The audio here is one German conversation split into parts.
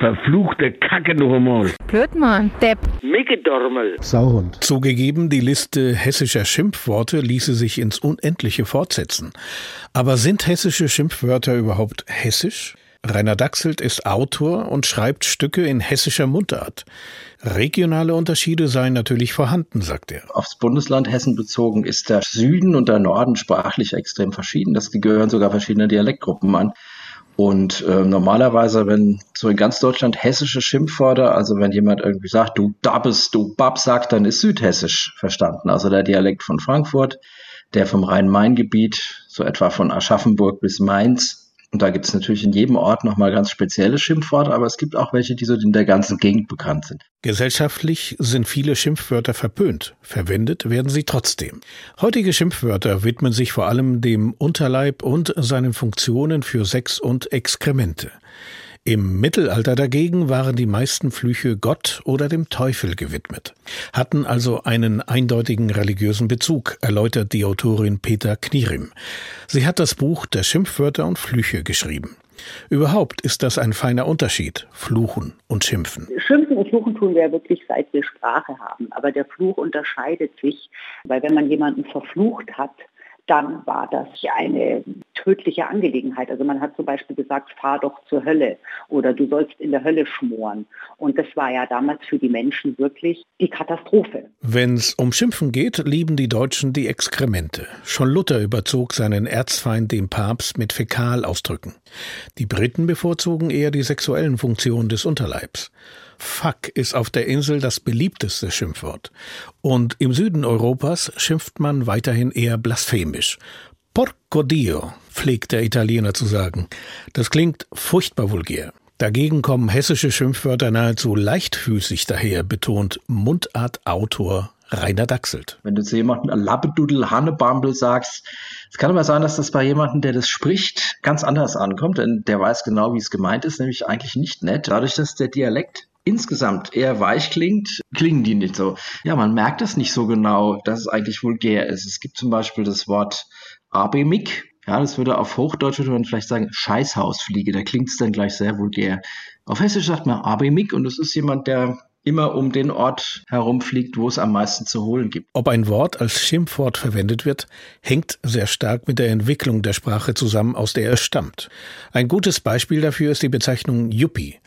Verfluchte Kacke noch einmal. Blödmann, Depp. Mickedormel. Sauhund. Zugegeben, die Liste hessischer Schimpfworte ließe sich ins Unendliche fortsetzen. Aber sind hessische Schimpfwörter überhaupt hessisch? Rainer Dachselt ist Autor und schreibt Stücke in hessischer Mundart. Regionale Unterschiede seien natürlich vorhanden, sagt er. Aufs Bundesland Hessen bezogen ist der Süden und der Norden sprachlich extrem verschieden. Das gehören sogar verschiedene Dialektgruppen an. Und äh, normalerweise, wenn so in ganz Deutschland hessische Schimpfwörter, also wenn jemand irgendwie sagt, du Dabbes, du Bab sagt, dann ist südhessisch verstanden. Also der Dialekt von Frankfurt, der vom Rhein-Main-Gebiet, so etwa von Aschaffenburg bis Mainz, und da gibt es natürlich in jedem Ort nochmal ganz spezielle Schimpfworte, aber es gibt auch welche, die so in der ganzen Gegend bekannt sind. Gesellschaftlich sind viele Schimpfwörter verpönt, verwendet werden sie trotzdem. Heutige Schimpfwörter widmen sich vor allem dem Unterleib und seinen Funktionen für Sex und Exkremente. Im Mittelalter dagegen waren die meisten Flüche Gott oder dem Teufel gewidmet, hatten also einen eindeutigen religiösen Bezug, erläutert die Autorin Peter Knierim. Sie hat das Buch der Schimpfwörter und Flüche geschrieben. Überhaupt ist das ein feiner Unterschied, Fluchen und Schimpfen. Schimpfen und Fluchen tun wir wirklich, seit wir Sprache haben. Aber der Fluch unterscheidet sich, weil wenn man jemanden verflucht hat, dann war das eine tödliche Angelegenheit. Also man hat zum Beispiel gesagt, fahr doch zur Hölle oder du sollst in der Hölle schmoren. Und das war ja damals für die Menschen wirklich die Katastrophe. Wenn es um Schimpfen geht, lieben die Deutschen die Exkremente. Schon Luther überzog seinen Erzfeind dem Papst mit Fäkalausdrücken. Die Briten bevorzugen eher die sexuellen Funktionen des Unterleibs. Fuck ist auf der Insel das beliebteste Schimpfwort. Und im Süden Europas schimpft man weiterhin eher blasphemisch. Porco Dio, pflegt der Italiener zu sagen. Das klingt furchtbar vulgär. Dagegen kommen hessische Schimpfwörter nahezu leichtfüßig daher, betont Mundartautor Rainer Dachselt. Wenn du zu jemandem Labbedudel, Hannebambel sagst, es kann aber sein, dass das bei jemandem, der das spricht, ganz anders ankommt, denn der weiß genau, wie es gemeint ist, nämlich eigentlich nicht nett. Dadurch, dass der Dialekt insgesamt eher weich klingt, klingen die nicht so. Ja, man merkt es nicht so genau, dass es eigentlich vulgär ist. Es gibt zum Beispiel das Wort Abemik. Ja, das würde auf Hochdeutsch würde man vielleicht sagen Scheißhausfliege. Da klingt es dann gleich sehr vulgär. Auf Hessisch sagt man Abemik und das ist jemand, der immer um den Ort herumfliegt, wo es am meisten zu holen gibt. Ob ein Wort als Schimpfwort verwendet wird, hängt sehr stark mit der Entwicklung der Sprache zusammen, aus der es stammt. Ein gutes Beispiel dafür ist die Bezeichnung Yuppie.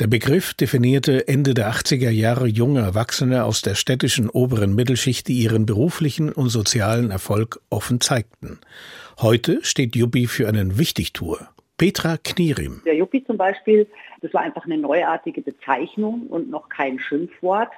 Der Begriff definierte Ende der 80er Jahre junge Erwachsene aus der städtischen oberen Mittelschicht, die ihren beruflichen und sozialen Erfolg offen zeigten. Heute steht Yuppie für einen Wichtigtour. Petra Knierim. Der Yuppie zum Beispiel, das war einfach eine neuartige Bezeichnung und noch kein Schimpfwort.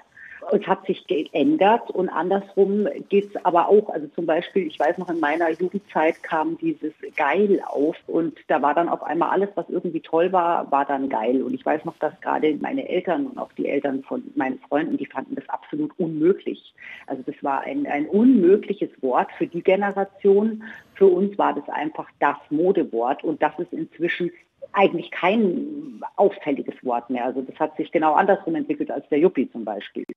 Es hat sich geändert und andersrum geht es aber auch. Also zum Beispiel, ich weiß noch, in meiner Jugendzeit kam dieses Geil auf und da war dann auf einmal alles, was irgendwie toll war, war dann geil. Und ich weiß noch, dass gerade meine Eltern und auch die Eltern von meinen Freunden, die fanden das absolut unmöglich. Also das war ein, ein unmögliches Wort für die Generation. Für uns war das einfach das Modewort und das ist inzwischen eigentlich kein auffälliges Wort mehr. Also das hat sich genau andersrum entwickelt als der Yuppie zum Beispiel.